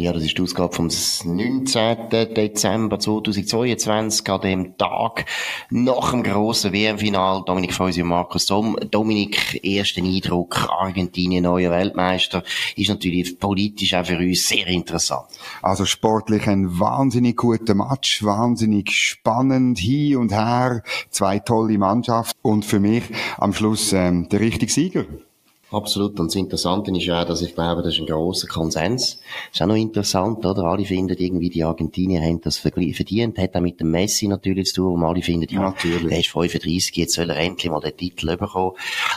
Ja, das ist die Ausgabe vom 19. Dezember 2022, an dem Tag nach dem grossen WM-Final. Dominik Feusi und Markus Somm. Dominik, ersten Eindruck, Argentinien, neuer Weltmeister, ist natürlich politisch auch für uns sehr interessant. Also sportlich ein wahnsinnig guter Match, wahnsinnig spannend, hin und her, zwei tolle Mannschaften und für mich am Schluss ähm, der richtige Sieger. Absolut. Und das Interessante ist ja auch, dass ich glaube, das ist ein grosser Konsens. Ist auch noch interessant, oder? Alle finden irgendwie, die Argentinier haben das verdient. Hat auch mit dem Messi natürlich zu tun, wo alle finden, ja, natürlich. der ist 35, jetzt soll er endlich mal den Titel bekommen.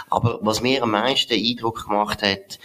Aber was mir am meisten Eindruck gemacht hat,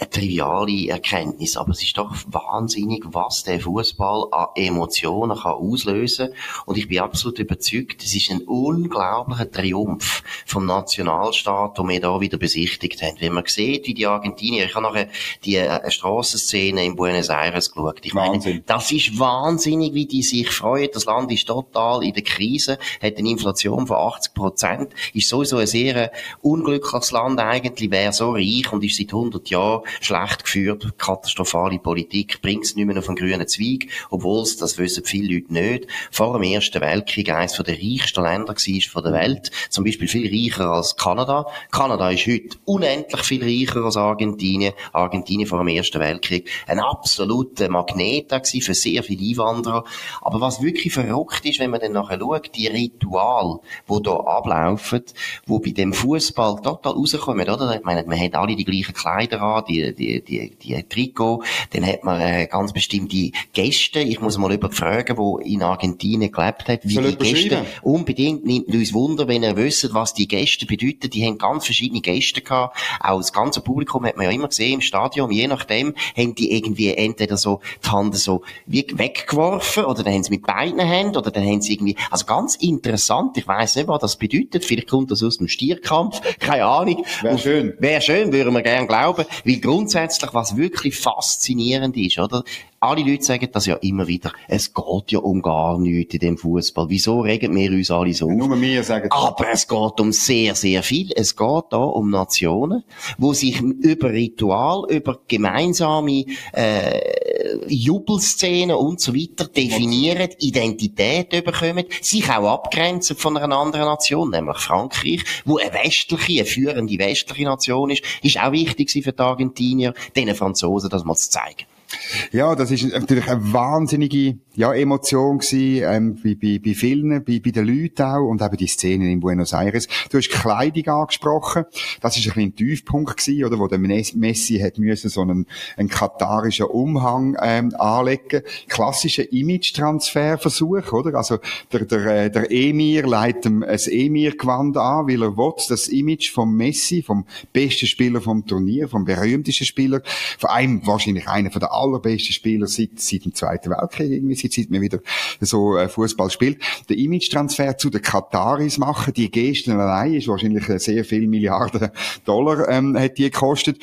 eine triviale Erkenntnis, aber es ist doch wahnsinnig, was der Fußball an Emotionen kann auslösen und ich bin absolut überzeugt, es ist ein unglaublicher Triumph vom Nationalstaat, den wir da wieder besichtigt haben. Wenn man sieht, wie die Argentinier, ich habe nachher die äh, Strassenszene in Buenos Aires geschaut. Ich Wahnsinn. meine, das ist wahnsinnig, wie die sich freuen. Das Land ist total in der Krise, hat eine Inflation von 80 Prozent, ist sowieso ein sehr unglückliches Land eigentlich, wäre so reich und ist seit 100 Jahren schlecht geführt, katastrophale Politik, bringt es nicht mehr auf einen grünen Zweig, obwohl es, das wissen viele Leute nicht, vor dem Ersten Weltkrieg eines der reichsten Länder war der Welt, zum Beispiel viel reicher als Kanada. Kanada ist heute unendlich viel reicher als Argentinien. Argentinien vor dem Ersten Weltkrieg ein absoluter Magnet für sehr viele Einwanderer. Aber was wirklich verrückt ist, wenn man dann nachher schaut, die Ritual, die hier ablaufen, wo bei dem Fußball total rauskommen, oder? Ich meine, man hat alle die gleichen Kleider an, die die, die, die Trikot. Dann hat man äh, ganz bestimmte Gäste. Ich muss mal jemanden fragen, der in Argentinien gelebt hat, wie Soll die Gäste unbedingt nimmt uns Wunder, wenn ihr wisst, was die Gäste bedeuten. Die haben ganz verschiedene Gäste gehabt. Auch das ganze Publikum hat man ja immer gesehen im Stadion. Je nachdem haben die irgendwie entweder so die Hand so wie weggeworfen oder dann haben sie mit beiden Händen oder dann haben sie irgendwie, also ganz interessant. Ich weiß nicht, was das bedeutet. Vielleicht kommt das aus dem Stierkampf. Keine Ahnung. Wäre schön. Wäre schön, würden wir gerne glauben. Weil grundsätzlich, was wirklich faszinierend ist, oder? Alle Leute sagen das ja immer wieder. Es geht ja um gar nichts in dem Fußball. Wieso regen wir uns alle so auf? Nur wir sagen Aber es geht um sehr, sehr viel. Es geht da um Nationen, wo sich über Ritual, über gemeinsame äh, Jubelszenen und so weiter definieren, Identität bekommen, sich auch abgrenzen von einer anderen Nation, nämlich Frankreich, wo eine westliche, eine führende westliche Nation ist, ist auch wichtig für die Argentinier, den Franzosen das mal zu zeigen. Ja, das ist natürlich eine wahnsinnige ja, Emotion gewesen, ähm, bei, bei, bei vielen, bei, bei den Leuten auch und eben die Szene in Buenos Aires. Du hast Kleidung angesprochen. Das ist ein bisschen ein Tiefpunkt gewesen, oder, wo der Messi hat müssen so einen, einen katarischen Umhang ähm, anlegen. Klassischer Image-Transfer-Versuch, oder? Also der, der, äh, der Emir leitet ein Emir-Gewand an, weil er will, das Image vom Messi, vom besten Spieler vom Turnier, vom berühmtesten Spieler, vor allem wahrscheinlich einer der allerbesten Spieler seit, seit dem Zweiten Weltkrieg, irgendwie, seit, seit man wieder so äh, Fußball spielt. Der Image-Transfer zu den Kataris machen, die Gesten allein ist wahrscheinlich sehr viel Milliarden Dollar, ähm, hat die gekostet.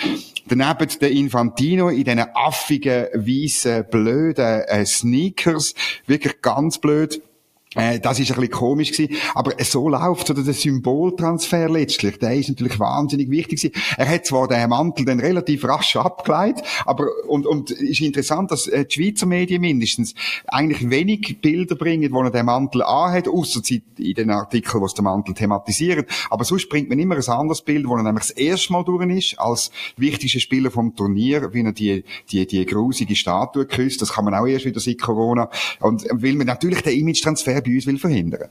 Daneben der Infantino in diesen affigen, weißen, blöden äh, Sneakers, wirklich ganz blöd. Äh, das ist ein bisschen komisch gewesen. Aber so läuft oder der Symboltransfer letztlich, der ist natürlich wahnsinnig wichtig gewesen. Er hat zwar den Mantel dann relativ rasch abgeleitet, aber, und, und ist interessant, dass äh, die Schweizer Medien mindestens eigentlich wenig Bilder bringen, wo er den Mantel anhat, außer in den Artikeln, wo es den Mantel thematisieren. Aber sonst bringt man immer ein anderes Bild, wo er nämlich das erste Mal durch ist, als wichtigster Spieler vom Turnier, wie er die, die, die grusige Statue küsst. Das kann man auch erst wieder seit Corona. Und will man natürlich den Image-Transfer bei uns will verhindern.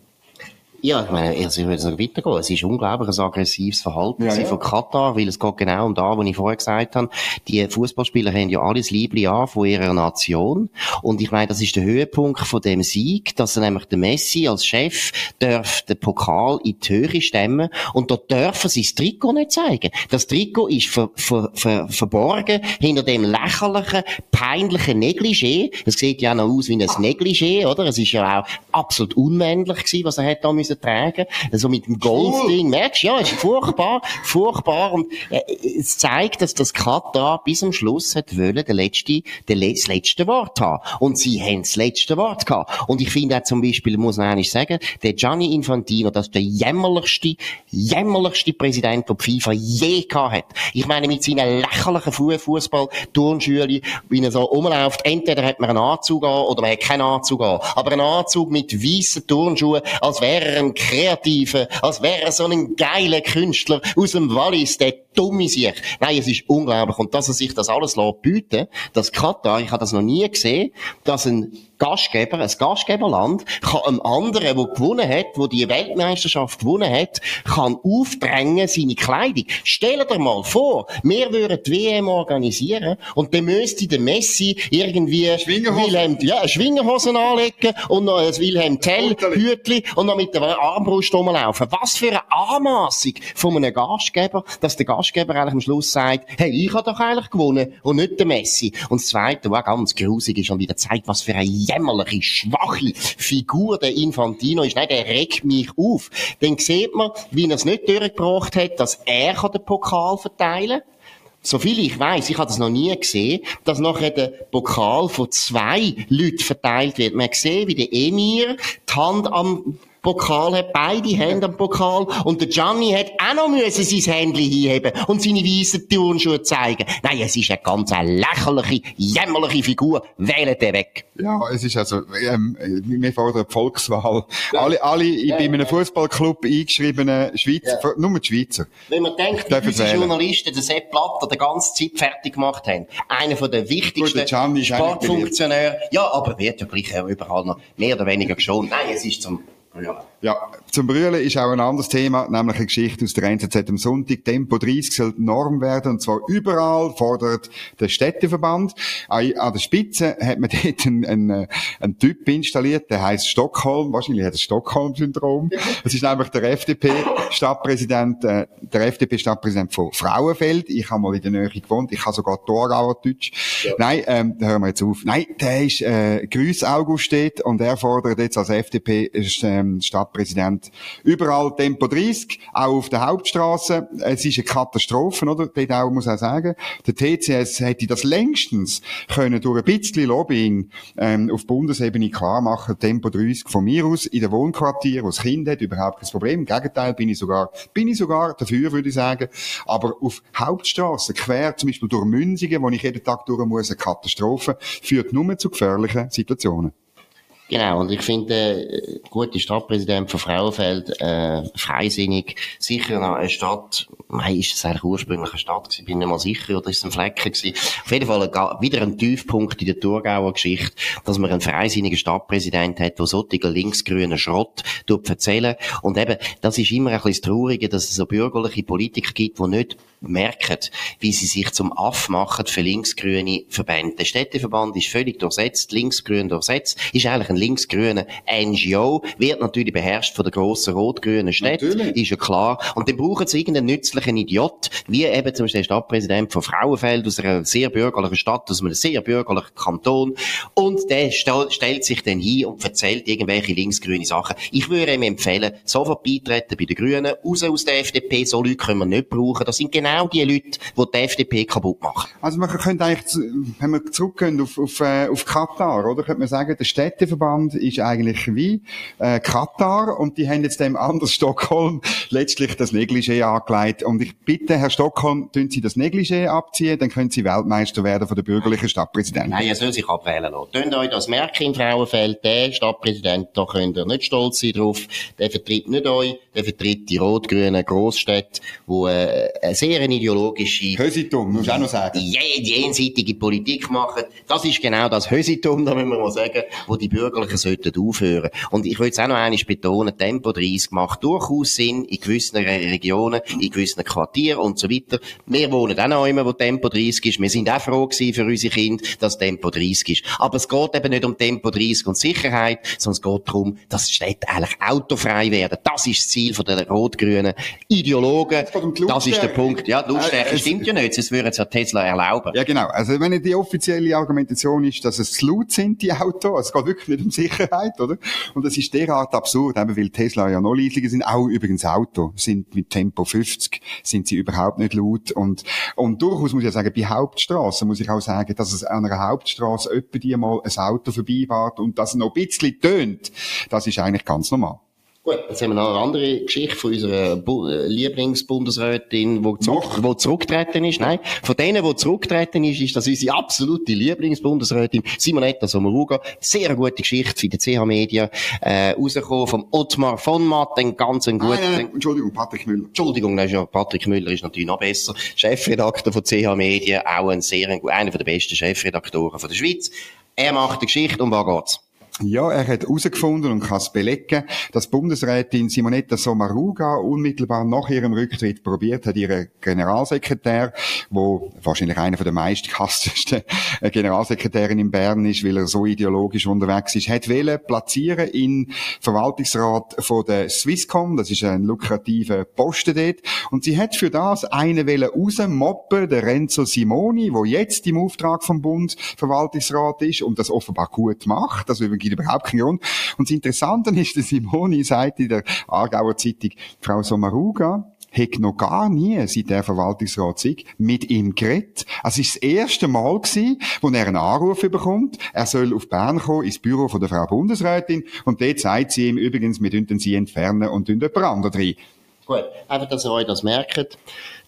Ja, ich meine, also ich will noch weitergehen. Es ist unglaublich ein aggressives Verhalten ja, ja. von Katar, weil es geht genau um da, was ich vorher gesagt habe. Die Fußballspieler haben ja alles Liebli an von ihrer Nation. Und ich meine, das ist der Höhepunkt von dem Sieg, dass er nämlich der Messi als Chef darf den Pokal in die Höhe stemmen und dort dürfen sie das Trikot nicht zeigen. Das Trikot ist ver, ver, ver, verborgen hinter dem lächerlichen, peinlichen Negligé. Es sieht ja noch aus wie ein Negligé, oder? Es ist ja auch absolut unmännlich gewesen, was er hat da müssen tragen, so mit dem Golfding, merkst du, ja, ist furchtbar, furchtbar und äh, es zeigt, dass das Katar bis zum Schluss hat wollen, der letzte, der, das letzte Wort haben. Und sie haben das letzte Wort gehabt. Und ich finde auch zum Beispiel, muss man eigentlich sagen, der Gianni Infantino, das ist der jämmerlichste, jämmerlichste Präsident, den FIFA je gehabt hat. Ich meine, mit seinen lächerlichen Fußball, Turnschüle, wie er so rumläuft, entweder hat man einen Anzug an oder man hat keinen Anzug an. Aber ein Anzug mit weißen Turnschuhen, als wäre er ein Kreativer, als wäre er so ein geiler Künstler aus dem Wallis, der dumme sich. Nein, es ist unglaublich. Und dass er sich das alles bieten das Katar, ich habe das noch nie gesehen, dass ein Gastgeber, ein Gastgeberland, kann einem anderen, der gewonnen hat, wo die Weltmeisterschaft gewonnen hat, kann aufdrängen seine Kleidung. Stell dir mal vor, wir würden die WM organisieren und dann müsste der Messi irgendwie Wilhelm, ja, Schwingerhosen anlegen und noch ein Wilhelm Tell Hütli und noch mit der Armbrust rumlaufen. Was für eine Anmassung von einem Gastgeber, dass der Gastgeber eigentlich am Schluss sagt, hey, ich habe doch eigentlich gewonnen und nicht der Messi. Und das Zweite, was ganz grusig ist und wieder zeigt, was für ein jämmerliche, schwache Figur der Infantino ist. Nein, der regt mich auf. Dann sieht man, wie er es nicht durchgebracht hat, dass er den Pokal verteilen kann. So viel ich weiß, ich habe das noch nie gesehen, dass nachher der Pokal von zwei Leuten verteilt wird. Man sieht, wie der Emir die Hand am Pokal hat, beide Hände am Pokal. Und der Gianni hat auch noch müssen sein Händchen hinheben und seine weißen Turnschuhe zeigen. Nein, es ist eine ganz lächerliche, jämmerliche Figur. Wählen den weg. Ja, es ist also, ähm, wir fordern die Volkswahl. Ja. Alle, alle ja, bei einem ja. Fußballclub eingeschriebenen Schweizer, ja. nur die Schweizer. Wenn man denkt, wie unsere Journalisten den Sepp Blatter die ganze Zeit fertig gemacht haben. Einer von den wichtigsten Sportfunktionären. Ja, aber wird ja gleich überall noch mehr oder weniger geschont. Nein, es ist zum ja. ja, zum Brüllen ist auch ein anderes Thema, nämlich eine Geschichte aus der NZZ am Sonntag. Tempo 30 soll Norm werden, und zwar überall, fordert der Städteverband. An der Spitze hat man dort einen, einen, einen Typ installiert, der heißt Stockholm, wahrscheinlich hat er Stockholm-Syndrom. Das ist nämlich der FDP-Stadtpräsident, äh, der FDP-Stadtpräsident von Frauenfeld. Ich habe mal in der Nähe gewohnt, ich habe sogar Torauer Deutsch. Ja. Nein, ähm, da hören wir jetzt auf. Nein, der ist, äh, Grüß August steht, und er fordert jetzt als FDP, ist, äh, ähm, Stadtpräsident. Überall Tempo 30, auch auf der Hauptstraße. Es ist eine Katastrophe, oder? Dort auch, muss auch sagen. Der TCS hätte das längstens können durch ein bisschen Lobbying ähm, auf Bundesebene klar machen, Tempo 30 von mir aus in der Wohnquartier, wo das Kind hat, überhaupt kein Problem. Im Gegenteil, bin ich sogar, bin ich sogar dafür, würde ich sagen. Aber auf Hauptstraße, quer zum Beispiel durch Münzingen, wo ich jeden Tag durch muss, eine Katastrophe, führt nur zu gefährlichen Situationen. Genau, und ich finde, äh, gute Stadtpräsident von Frauenfeld, äh, freisinnig, sicher noch eine Stadt, nein, ist es eigentlich ursprünglich eine Stadt gewesen, bin nicht mal sicher, oder ist es ein Flecken gewesen. Auf jeden Fall ein, wieder ein Tiefpunkt in der Thurgauer Geschichte, dass man einen freisinnigen Stadtpräsident hat, der solche linksgrünen Schrott erzählen Und eben, das ist immer ein bisschen das Traurige, dass es so bürgerliche Politiker gibt, die nicht merken, wie sie sich zum Aff machen für linksgrüne Verbände. Der Städteverband ist völlig durchsetzt, linksgrün durchsetzt, ist eigentlich ein linksgrüner NGO, wird natürlich beherrscht von der grossen rot-grünen Stadt, ist ja klar. Und dann brauchen sie irgendeinen nützlichen Idiot, wie eben zum Beispiel der Stadtpräsident von Frauenfeld aus einer sehr bürgerlichen Stadt, aus einem sehr bürgerlichen Kanton. Und der stellt sich dann hin und erzählt irgendwelche linksgrüne Sachen. Ich würde ihm empfehlen, sofort beitreten bei den Grünen, raus aus der FDP, so Leute können wir nicht brauchen. Das sind genau genau die Leute, die die FDP kaputt machen. Also man könnte eigentlich, wenn wir zurückgehen auf, auf, äh, auf Katar, oder, könnte man sagen, der Städteverband ist eigentlich wie äh, Katar und die haben jetzt dem anderen Stockholm letztlich das Negligé angelegt. Und ich bitte, Herr Stockholm, tun Sie das Negligé abziehen, dann können Sie Weltmeister werden von der bürgerlichen Stadtpräsidentin. Nein, er soll sich abwählen lassen. Tönt euch das merken im Frauenfeld, der Stadtpräsident, da könnt ihr nicht stolz sein drauf, der vertritt nicht euch, der vertritt die rot-grünen Großstädte, wo äh, eine sehr ideologische... Hösitum, musst du auch noch sagen. Jenseitige Politik machen. Das ist genau das Hösitum, da müssen wir mal sagen, wo die Bürgerlichen sollten aufhören. Und ich will es auch noch einmal betonen, Tempo 30 macht durchaus Sinn in gewissen Regionen, in gewissen Quartieren und so weiter. Wir wohnen auch noch immer, wo Tempo 30 ist. Wir sind auch froh gewesen für unsere Kinder, dass Tempo 30 ist. Aber es geht eben nicht um Tempo 30 und Sicherheit, sondern es geht darum, dass die Städte eigentlich autofrei werden. Das ist das Ziel der rot-grünen Ideologen. Das ist der Punkt. Ja, Lautstärke äh, stimmt ja nicht, sonst würde es ja Tesla erlauben. Ja, genau. Also, wenn die offizielle Argumentation ist, dass es zu laut sind, die Autos, es geht wirklich nicht Atemsicherheit, oder? Und das ist derart absurd, eben weil Tesla ja noch leislicher sind. Auch übrigens Auto sind mit Tempo 50 sind sie überhaupt nicht laut. Und, und durchaus muss ich ja sagen, bei Hauptstraßen muss ich auch sagen, dass es an einer Hauptstraße öppe die mal ein Auto vorbeifährt und das noch ein bisschen tönt. Das ist eigentlich ganz normal. Gut, jetzt haben wir noch eine andere Geschichte von unserer Bu äh, Lieblingsbundesrätin, die zurück, wo zurückgetreten ist. Nein, von denen, die zurückgetreten ist, ist das unsere absolute Lieblingsbundesrätin Simonetta Sommaruga. Sehr gute Geschichte für die CH Media, äh, rausgekommen vom Ottmar von Matt, den ganzen guten... Nein, nein, Entschuldigung, Patrick Müller. Entschuldigung, nein, ja, Patrick Müller ist natürlich noch besser. Chefredakteur von CH Media, auch ein sehr, einer der besten Chefredaktoren von der Schweiz. Er macht die Geschichte, um was geht's? Ja, er hat herausgefunden und kann es belegen, dass Bundesrätin Simonetta Sommaruga unmittelbar nach ihrem Rücktritt probiert hat, ihren Generalsekretär, wo wahrscheinlich einer der meistgehasstesten Generalsekretärin in Bern ist, weil er so ideologisch unterwegs ist, hat wählen platzieren in Verwaltungsrat von der Swisscom, das ist ein lukrativer Posten dort, und sie hat für das einen wählen rausmoppen, der Renzo Simoni, wo jetzt im Auftrag vom Bund Verwaltungsrat ist und das offenbar gut macht, also gibt überhaupt keinen Grund. Und das Interessante ist, dass Simoni sagt in der Aargauer Zeitung, Frau Sommaruga, hat noch gar nie, seit der Verwaltungsrat mit ihm geredet. Also es ist das erste Mal gewesen, wo er einen Anruf bekommt. Er soll auf Bern kommen, ins Büro von der Frau Bundesrätin. Und dort sagt sie ihm übrigens, wir dürfen sie entfernen und jemand anderen rein. Gut, einfach, dass ihr euch das merkt.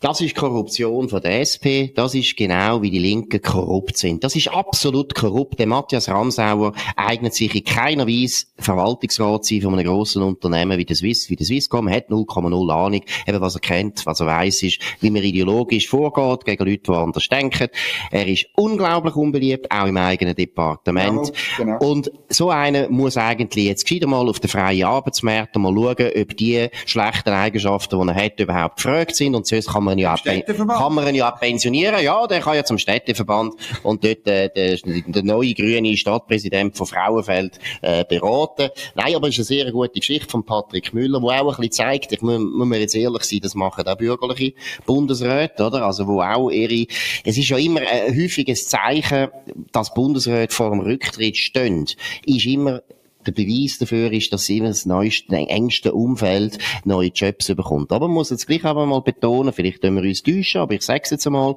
Das ist Korruption von der SP. Das ist genau, wie die Linken korrupt sind. Das ist absolut korrupt. Der Matthias Ramsauer eignet sich in keiner Weise Verwaltungsrat sein von einem grossen Unternehmen wie der Swiss, wie der Swisscom. Er hat 0,0 Ahnung, eben was er kennt, was er weiss ist, wie man ideologisch vorgeht gegen Leute, die anders denken. Er ist unglaublich unbeliebt, auch im eigenen Departement. Ja, genau. Und so einer muss eigentlich jetzt gescheiter mal auf den freien Arbeitsmarkt mal schauen, ob die schlechten Eigenschaften, die er hat, überhaupt gefragt sind. Und sonst kann man ja kann man ihn ja pensionieren. Ja, der kann ja zum Städteverband und dort äh, der, der neue grüne Stadtpräsident von Frauenfeld äh, beraten. Nein, aber es ist eine sehr gute Geschichte von Patrick Müller, wo auch ein bisschen zeigt, ich muss, muss mir jetzt ehrlich sein, das machen auch bürgerliche Bundesräte, oder? Also wo auch ihre, es ist ja immer ein häufiges Zeichen, dass Bundesräte vor dem Rücktritt stehen, ist immer der Beweis dafür ist, dass sie immer das neueste, engste Umfeld neue Jobs bekommt. Aber man muss jetzt gleich aber mal betonen, vielleicht können wir uns täuschen, aber ich sage es jetzt einmal,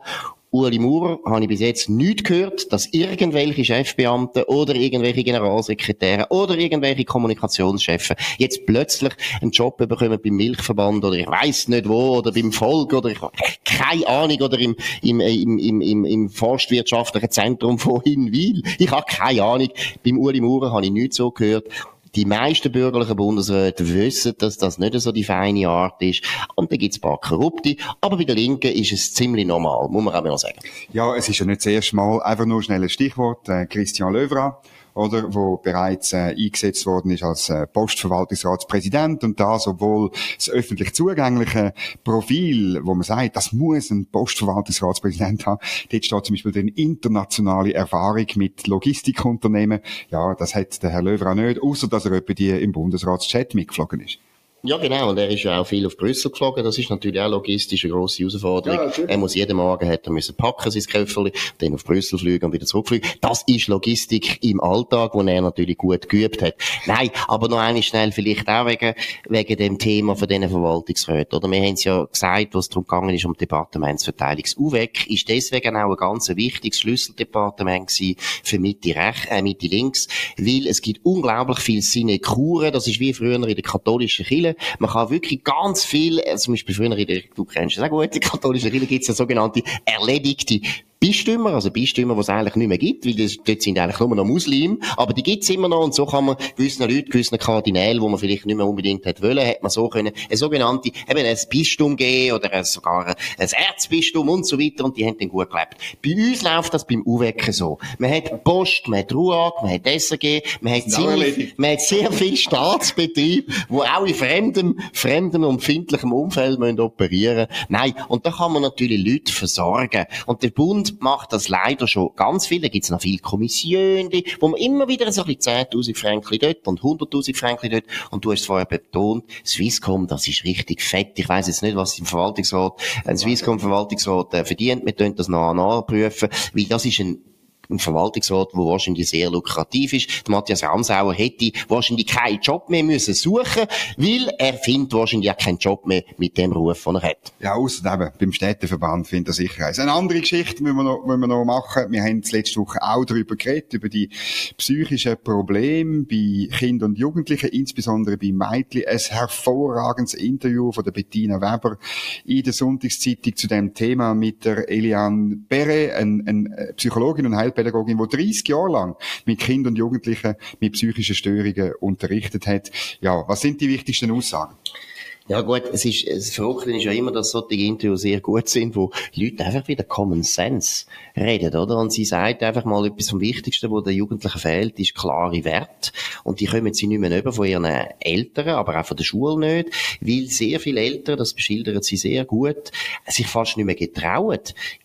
Uli Maurer habe ich bis jetzt nicht gehört, dass irgendwelche Chefbeamte oder irgendwelche Generalsekretäre oder irgendwelche Kommunikationschefen jetzt plötzlich einen Job bekommen beim Milchverband oder ich weiß nicht wo oder beim Volk oder ich keine Ahnung oder im, im, im, im, im, im forstwirtschaftlichen Zentrum von Hinwil. Ich habe keine Ahnung. Beim Uli Maurer habe ich nichts so gehört die meisten bürgerlichen Bundesräte wissen, dass das nicht so die feine Art ist. Und da gibt es ein paar Korrupte. Aber bei der Linken ist es ziemlich normal, muss man auch mal sagen. Ja, es ist ja nicht das erste Mal. Einfach nur schnell ein Stichwort. Äh, Christian Löwra oder, wo bereits äh, eingesetzt worden ist als äh, Postverwaltungsratspräsident und das, obwohl das öffentlich zugängliche Profil, wo man sagt, das muss ein Postverwaltungsratspräsident haben, dort steht zum Beispiel eine internationale Erfahrung mit Logistikunternehmen. Ja, das hat der Herr Löwer auch nicht, außer dass er etwa die im Bundesratschat mitgeflogen ist. Ja, genau. Und er ist ja auch viel auf Brüssel geflogen. Das ist natürlich auch logistisch eine grosse Herausforderung. Ja, er muss jeden Morgen hat er müssen packen, sein Köfferli, dann auf Brüssel fliegen und wieder zurückfliegen. Das ist Logistik im Alltag, wo er natürlich gut geübt hat. Nein, aber noch eine schnell vielleicht auch wegen, wegen dem Thema von diesen Verwaltungsräten. Oder wir haben es ja gesagt, was darum gegangen ist, um Departementsverteidigungs UWEC ist deswegen auch ein ganz wichtiges Schlüsseldepartement gewesen für Mitte rechts, äh, Mitte links, weil es gibt unglaublich viele Sinekuren. Das ist wie früher in der katholischen Kirche man kann wirklich ganz viel, also zum Beispiel früher in der, du kennst das auch gut, in der katholischen Kirche gibt es ja sogenannte erledigte Bistümer, also Bistümer, die es eigentlich nicht mehr gibt, weil das, dort sind eigentlich nur noch Muslime, aber die gibt's immer noch und so kann man gewissen Leuten, gewissen Kardinälen, wo man vielleicht nicht mehr unbedingt hat wollen, hat man so können, eine sogenannte, eben ein Bistum geben oder ein, sogar ein Erzbistum und so weiter und die haben dann gut gelebt. Bei uns läuft das beim Uwecken so. Man hat Post, man hat Ruag, man hat SRG, man hat ziemlich, man hat sehr viel Staatsbetrieb, wo auch in fremdem, fremdem und empfindlichem Umfeld müssen operieren. Nein, und da kann man natürlich Leute versorgen. Und der Bund macht das leider schon ganz viel. Da gibt es noch viele Kommissionen, wo man immer wieder so ein bisschen 10.000 Franken dort und 100.000 Franken dort. Und du hast es vorher betont, Swisscom, das ist richtig fett. Ich weiß jetzt nicht, was im Verwaltungsrat, ein Swisscom-Verwaltungsrat äh, verdient. Wir können das noch nachprüfen, weil das ist ein ein Verwaltungsrat, der wahrscheinlich sehr lukrativ ist. Matthias Ramsauer hätte wahrscheinlich keinen Job mehr müssen suchen, weil er findet wahrscheinlich auch keinen Job mehr mit dem Ruf, den er hat. Ja, außerdem beim Städteverband findet er sicher eins. Eine andere Geschichte müssen wir noch, müssen wir noch machen. Wir haben letzte Woche auch darüber geredet, über die psychischen Probleme bei Kindern und Jugendlichen, insbesondere bei Mädchen. Ein hervorragendes Interview von der Bettina Weber in der Sonntagszeitung zu dem Thema mit der Eliane Bere, eine, eine Psychologin und Heilpädagogin, die 30 Jahre lang mit Kindern und Jugendlichen mit psychischen Störungen unterrichtet hat. Ja, was sind die wichtigsten Aussagen? Ja gut, es ist, das Verrückte ist ja immer, dass solche Interviews sehr gut sind, wo Leute einfach wieder Common Sense reden, oder? Und sie sagt einfach mal etwas vom Wichtigsten, was den Jugendlichen fehlt, ist klare Werte. Und die kommen sie nicht mehr über von ihren Eltern, aber auch von der Schule nicht, weil sehr viele Eltern, das beschildern sie sehr gut, sich fast nicht mehr getrauen,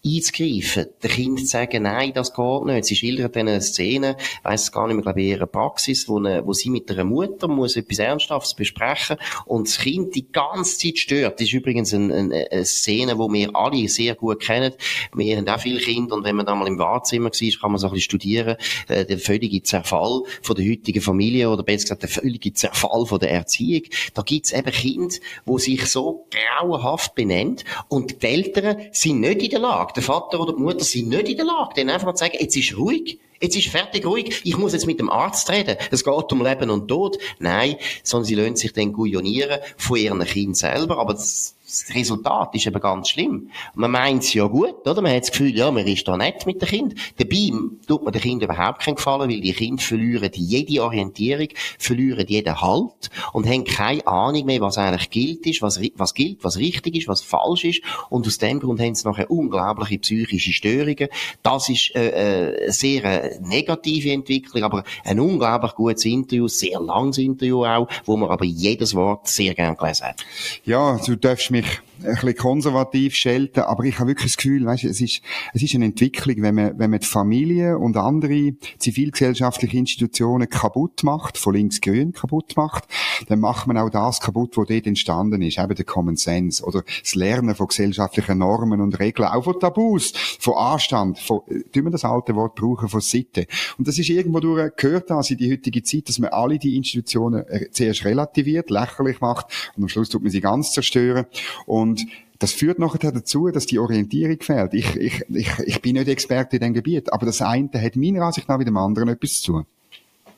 einzugreifen, den Kind zu sagen, nein, das geht nicht. Sie schildern dann eine Szene, weiss gar nicht mehr, glaube ich, ihre Praxis, wo, eine, wo sie mit einer Mutter muss etwas Ernsthaftes besprechen und das Kind die ganze Zeit stört. Das ist übrigens eine, eine, Szene, die wir alle sehr gut kennen. Wir haben auch viele Kinder und wenn man da mal im Wahrzimmer war, kann man so ein bisschen studieren, äh, der völlige Zerfall von der heutigen Familie oder besser gesagt der völlige Zerfall von der Erziehung. Da gibt's eben Kinder, die sich so grauenhaft benennen und die Eltern sind nicht in der Lage, der Vater oder die Mutter sind nicht in der Lage, denen einfach mal zu sagen, jetzt ist ruhig, Jetzt ist fertig ruhig. Ich muss jetzt mit dem Arzt reden. Es geht um Leben und Tod. Nein, sondern sie lassen sich dann guionieren von ihren Kindern selber. Aber das, das Resultat ist eben ganz schlimm. Man meint es ja gut, oder? Man hat das Gefühl, ja, man ist da nett mit den Kindern. Dabei tut man den Kindern überhaupt keinen Gefallen, weil die Kinder verlieren jede Orientierung, verlieren jeden Halt und haben keine Ahnung mehr, was eigentlich gilt ist, was, was gilt, was richtig ist, was falsch ist. Und aus dem Grund haben sie nachher unglaubliche psychische Störungen. Das ist äh, äh, sehr äh, negative Entwicklung, aber ein unglaublich gutes Interview, sehr langes Interview auch, wo man aber jedes Wort sehr gern gelesen hat. Ja, du darfst mich week. Ein bisschen konservativ schelten, aber ich habe wirklich das Gefühl, weißt, es ist, es ist eine Entwicklung, wenn man, wenn man die Familie und andere zivilgesellschaftliche Institutionen kaputt macht, von links-grün kaputt macht, dann macht man auch das kaputt, was dort entstanden ist, eben der Common Sense oder das Lernen von gesellschaftlichen Normen und Regeln, auch von Tabus, von Anstand, von, äh, tun wir das alte Wort brauchen, von Sitte. Und das ist irgendwo durch, gehört das in die heutige Zeit, dass man alle die Institutionen äh, zuerst relativiert, lächerlich macht und am Schluss tut man sie ganz zerstören. Und und das führt nachher dazu, dass die Orientierung fehlt. Ich, ich, ich, ich bin nicht Experte in diesem Gebiet, aber das eine hat meiner Ansicht nach mit dem anderen etwas zu tun.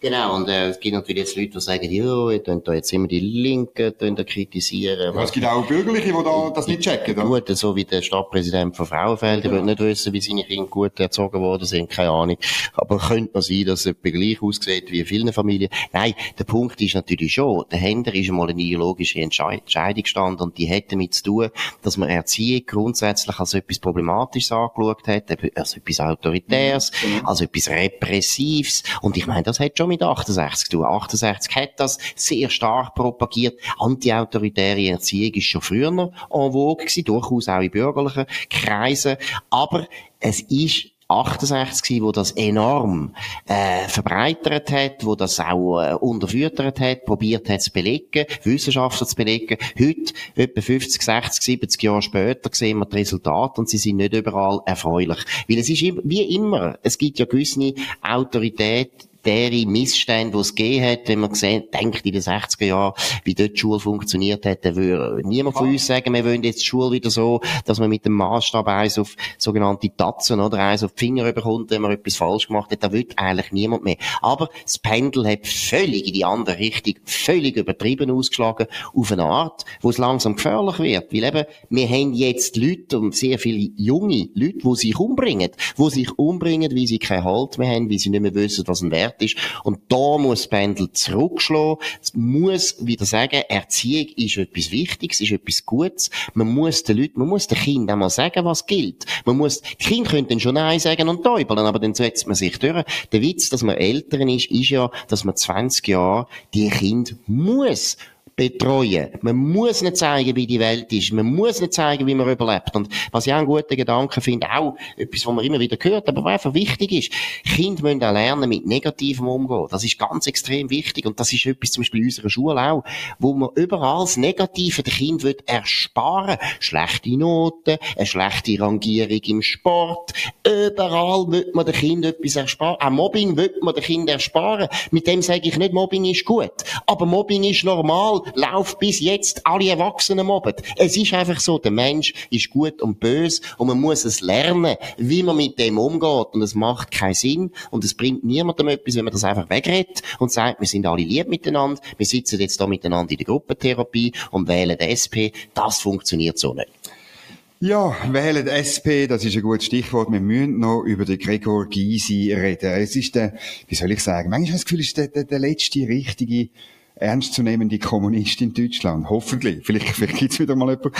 Genau, und äh, es gibt natürlich jetzt Leute, die sagen, ja, ihr könnt da jetzt immer die Linken da kritisieren. Ja, es gibt auch Bürgerliche, die da das nicht checken. Oder? Gut, so wie der Stadtpräsident von Frauenfeld, der ja. will nicht wissen, wie seine Kinder gut erzogen worden sind, keine Ahnung. Aber könnte man sein, dass es gleich aussieht wie in vielen Familien. Nein, der Punkt ist natürlich schon, der Händler ist einmal eine ideologische Entscheidung gestanden und die hat damit zu tun, dass man Erziehung grundsätzlich als etwas Problematisches angeschaut hat, als etwas Autoritäres, mhm. als etwas Repressives. Und ich meine, das hat schon mit 68 tun. 68 hat das sehr stark propagiert. Antiautoritäre Erziehung ist schon früher en vogue gewesen, durchaus auch in bürgerlichen Kreisen. Aber es ist 68 wo das enorm äh, verbreitert hat, wo das auch äh, unterfüttert hat, probiert hat zu belegen, Wissenschaftler zu belegen. Heute, etwa 50, 60, 70 Jahre später, sehen wir die Resultate und sie sind nicht überall erfreulich. Weil es ist wie immer, es gibt ja gewisse Autorität autoritäre Missstände, die es gegeben hat, wenn man gesehen, denkt in den 60er Jahren, wie dort die Schule funktioniert hat, dann würde niemand von uns sagen, wir wollen jetzt die Schule wieder so, dass man mit dem Maßstab eins auf sogenannte Tatzen oder eins auf die Finger bekommt, wenn man etwas falsch gemacht hat. Da will eigentlich niemand mehr. Aber das Pendel hat völlig in die andere Richtung, völlig übertrieben ausgeschlagen, auf eine Art, wo es langsam gefährlich wird. Weil eben, wir haben jetzt Leute und sehr viele junge Leute, die sich umbringen, die sich umbringen, weil sie keinen Halt mehr haben, weil sie nicht mehr wissen, was ein Wert ist. Und da muss Pendel zurückschlagen. Es muss wieder sagen, Erziehung ist etwas Wichtiges, ist etwas Gutes. Man muss den Leuten, man muss den Kindern einmal sagen, was gilt. Man muss, die Kinder können dann schon Nein sagen und täubeln, aber dann setzt man sich durch. Der Witz, dass man Eltern ist, ist ja, dass man 20 Jahre die Kinder muss betreuen. Man muss nicht zeigen, wie die Welt ist. Man muss nicht zeigen, wie man überlebt. Und was ich auch einen guten Gedanken finde, auch etwas, was man immer wieder hört, aber was einfach wichtig ist, Kinder müssen auch lernen, mit Negativem umgehen. Das ist ganz extrem wichtig. Und das ist etwas zum Beispiel in unserer Schule auch, wo man überall das Negative der Kind wird ersparen. Schlechte Noten, eine schlechte Rangierung im Sport. Überall wird man den Kind etwas ersparen. Auch Mobbing wird man den Kind ersparen. Mit dem sage ich nicht, Mobbing ist gut. Aber Mobbing ist normal. Läuft bis jetzt alle Erwachsenen mobben. Es ist einfach so, der Mensch ist gut und böse und man muss es lernen, wie man mit dem umgeht. Und es macht keinen Sinn und es bringt niemandem etwas, wenn man das einfach wegredet und sagt, wir sind alle lieb miteinander, wir sitzen jetzt da miteinander in der Gruppentherapie und wählen die SP. Das funktioniert so nicht. Ja, wählen SP, das ist ein gutes Stichwort. Wir müssen noch über den Gregor Gysi reden. Es ist der, wie soll ich sagen, manchmal habe ich das Gefühl, es ist der, der, der letzte richtige ernstzunehmende Kommunist in Deutschland. Hoffentlich. Vielleicht, vielleicht gibt's wieder mal jemanden.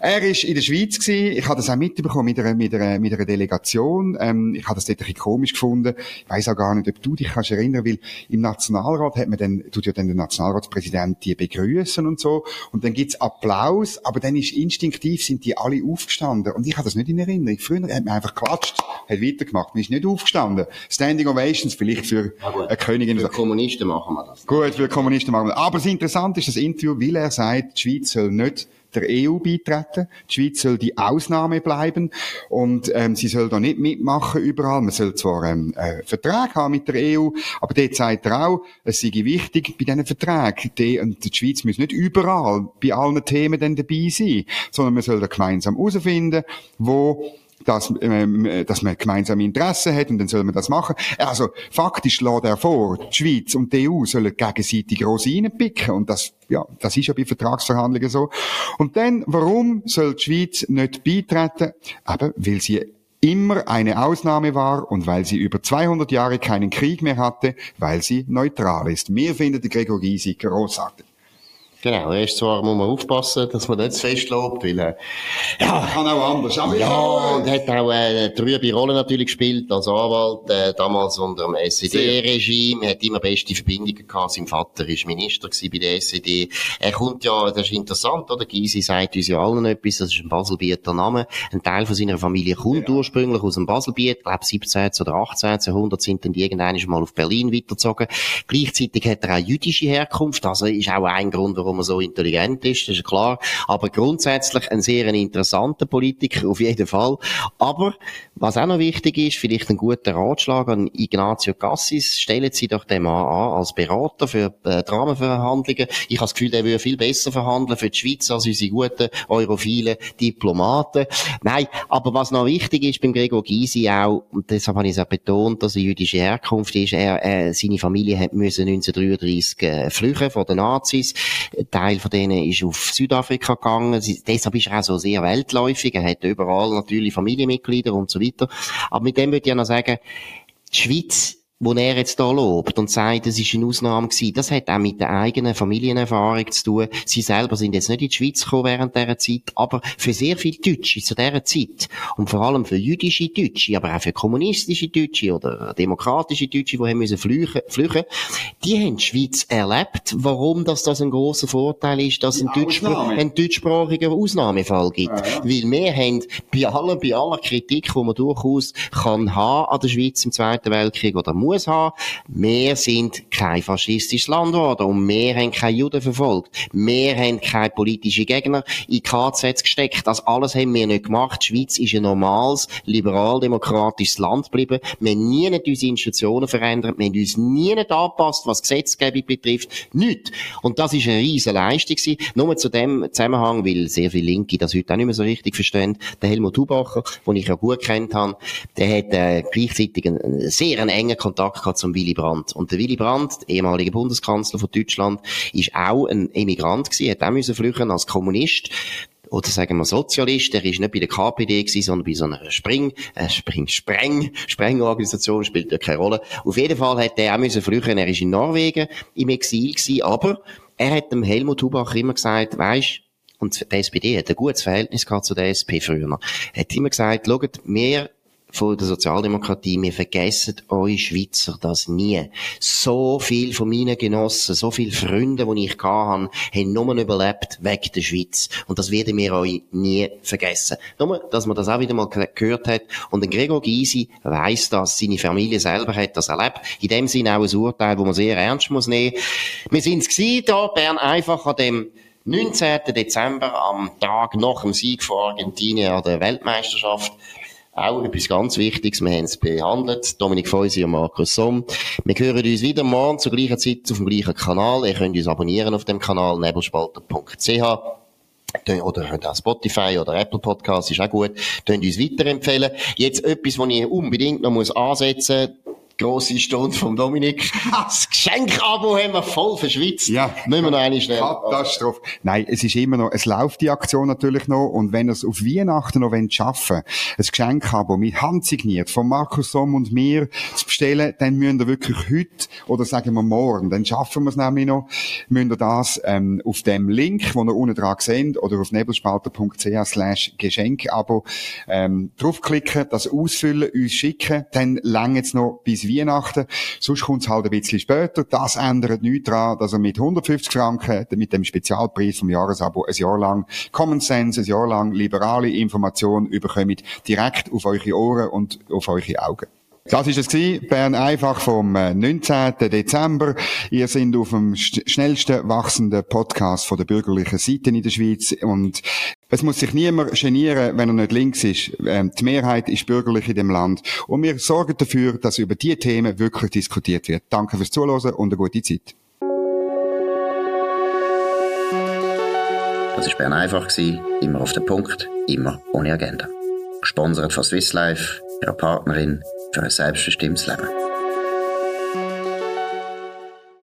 Er ist in der Schweiz gewesen. Ich habe das auch mitbekommen mit einer, mit einer, mit einer Delegation. Ähm, ich habe das dort ein bisschen komisch gefunden. Ich weiss auch gar nicht, ob du dich kannst erinnern, weil im Nationalrat hat man dann, tut ja dann der Nationalratspräsident die begrüßen und so. Und dann gibt's Applaus, aber dann ist instinktiv sind die alle aufgestanden. Und ich habe das nicht in Erinnerung. Früher hat man einfach geklatscht, hat weitergemacht. Man ist nicht aufgestanden. Standing Ovations vielleicht für eine Königin. Für Kommunisten machen wir das. Gut, für Kommunisten machen Aber das Interessante ist das Interview, weil er sagt, die Schweiz soll nicht der EU beitreten. Die Schweiz soll die Ausnahme bleiben und ähm, sie soll da nicht mitmachen überall. Man soll zwar ähm, einen Vertrag haben mit der EU, aber dort sagt er auch, es sei wichtig bei diesen Verträgen. Die, und die Schweiz muss nicht überall bei allen Themen dann dabei sein, sondern man soll da gemeinsam herausfinden, wo dass, ähm, dass man gemeinsame Interessen hat und dann soll man das machen. Also faktisch lässt er vor, die Schweiz und die EU sollen gegenseitig Rosinen picken und das, ja, das ist ja bei Vertragsverhandlungen so. Und dann, warum soll die Schweiz nicht beitreten? Eben, weil sie immer eine Ausnahme war und weil sie über 200 Jahre keinen Krieg mehr hatte, weil sie neutral ist. Mir findet Gregor Gysi großartig. Genau, erst zwar muss man aufpassen, dass man nicht zu fest lobt, weil, äh, ja. Kann auch anders, aber ja. und hat auch, äh, eine trübe Rolle natürlich gespielt als Anwalt, äh, damals unter dem SED-Regime, hat immer beste Verbindungen gehabt, sein Vater war Minister bei der SED. Er kommt ja, das ist interessant, oder? Gysi sagt uns ja allen etwas, das ist ein Baselbieter Name. Ein Teil von seiner Familie kommt ja. ursprünglich aus dem Baselbiet, ich glaube 17. oder 18. Jahrhundert sind dann irgendwann mal auf Berlin weitergezogen. Gleichzeitig hat er auch jüdische Herkunft, also ist auch ein Grund, warum warum so intelligent ist, das ist klar. Aber grundsätzlich ein sehr interessanter Politiker, auf jeden Fall. Aber, was auch noch wichtig ist, vielleicht ein guter Ratschlag an Ignazio Cassis, stellen Sie doch den mal an als Berater für äh, Dramenverhandlungen. Ich habe das Gefühl, der würde viel besser verhandeln für die Schweiz als unsere guten europhilen Diplomaten. Nein, aber was noch wichtig ist beim Gregor Gysi auch, und deshalb habe ich es auch betont, dass er jüdische Herkunft ist, er, äh, seine Familie hat müssen 1933 äh, flüchten von den Nazis. Teil von denen ist auf Südafrika gegangen. Sie, deshalb ist er auch so sehr weltläufig. Er hat überall natürlich Familienmitglieder und so weiter. Aber mit dem würde ich ja noch sagen, die Schweiz wo er jetzt da lobt und sagt, es ist eine Ausnahme gewesen, das hat auch mit der eigenen Familienerfahrung zu tun. Sie selber sind jetzt nicht in die Schweiz gekommen während dieser Zeit, aber für sehr viele Deutsche zu dieser Zeit und vor allem für jüdische Deutsche, aber auch für kommunistische Deutsche oder demokratische Deutsche, die haben müssen flüchen, flüchen, die haben die Schweiz erlebt, warum das, das ein großer Vorteil ist, dass es einen, Deutschspr einen deutschsprachigen Ausnahmefall gibt. Ja, ja. Weil wir haben bei aller, bei aller Kritik, die man durchaus kann haben an der Schweiz im Zweiten Weltkrieg oder muss haben. Wir sind kein faschistisches Land geworden und wir haben keine Juden verfolgt. Wir haben keine politischen Gegner in KZs gesteckt. Das alles haben wir nicht gemacht. Die Schweiz ist ein normales, liberal-demokratisches Land geblieben. Wir haben nie unsere Institutionen verändert. Wir haben uns nie nicht angepasst, was Gesetzgebung betrifft. Nicht. Und das ist eine riesige Leistung gewesen. Nur zu dem Zusammenhang, weil sehr viele Linke das heute auch nicht mehr so richtig verstehen. Der Helmut Hubacher, den ich ja gut kennt habe, der hat äh, gleichzeitig einen, einen sehr engen Kontakt Kontakt zum Willy Brandt. Und der Willy Brandt, der ehemalige Bundeskanzler von Deutschland, ist auch ein Emigrant gewesen, hat auch flüchten als Kommunist oder sagen wir Sozialist, der ist nicht bei der KPD gewesen, sondern bei so einer Spring, äh, Spring, Spreng, Sprengorganisation, spielt ja keine Rolle. Auf jeden Fall hat er auch müssen flüchten, er ist in Norwegen im Exil gewesen, aber er hat dem Helmut Hubacher immer gesagt, weisst, und die SPD hat ein gutes Verhältnis gehabt zu der SP früher. Er hat immer gesagt, schaut, wir von der Sozialdemokratie, wir vergessen euch Schweizer das nie. So viel von meinen Genossen, so viele Freunde, die ich hatte, haben nur überlebt wegen der Schweiz. Und das werden wir euch nie vergessen. Nur, dass man das auch wieder mal gehört hat. Und ein Gregor Gysi weiss das, seine Familie selber hat das erlebt. In dem Sinne auch ein Urteil, wo man sehr ernst muss nehmen. Wir sind's gewesen, da, Bern einfach an dem 19. Dezember, am Tag nach dem Sieg von Argentinien an der Weltmeisterschaft. Auch etwas ganz Wichtiges, wir haben es behandelt. Dominik Feusi und Markus Somm. Wir hören uns wieder morgen zur gleichen Zeit auf dem gleichen Kanal. Ihr könnt uns abonnieren auf dem Kanal nebelspalter.ch oder auch Spotify oder Apple Podcast ist auch gut. Könnt uns weiterempfehlen. Jetzt etwas, was ich unbedingt noch ansetzen muss grosse Stunde vom Dominik. Das Geschenkabo haben wir voll verschwitzt. Ja. Müssen wir noch eine schnell. Katastrophe. Nein, es ist immer noch, es läuft die Aktion natürlich noch und wenn ihr es auf Weihnachten noch schaffen wollt, ein Geschenkabo mit Hand signiert von Markus Somm und mir zu bestellen, dann müsst ihr wirklich heute oder sagen wir morgen, dann schaffen wir es nämlich noch, müsst ihr das ähm, auf dem Link, wo ihr unten dran seht oder auf nebelspalter.ch slash Geschenkabo ähm, draufklicken, das ausfüllen, uns schicken, dann länger es noch bis Weihnachten. Sonst kommt es halt ein bisschen später. Das ändert nichts daran, dass er mit 150 Franken, mit dem Spezialpreis vom Jahresabo, ein Jahr lang Common Sense, ein Jahr lang liberale Information überkommt, direkt auf eure Ohren und auf eure Augen. Das ist es gewesen. Bern einfach vom 19. Äh, Dezember. Ihr seid auf dem schnellsten wachsenden Podcast von der bürgerlichen Seite in der Schweiz und es muss sich niemand genieren, wenn er nicht links ist. Ähm, die Mehrheit ist bürgerlich in dem Land und wir sorgen dafür, dass über diese Themen wirklich diskutiert wird. Danke fürs Zuhören und eine gute Zeit. Das war Bern einfach, immer auf den Punkt, immer ohne Agenda. Gesponsert von Swiss Life, ihrer Partnerin für ein selbstbestimmtes Leben.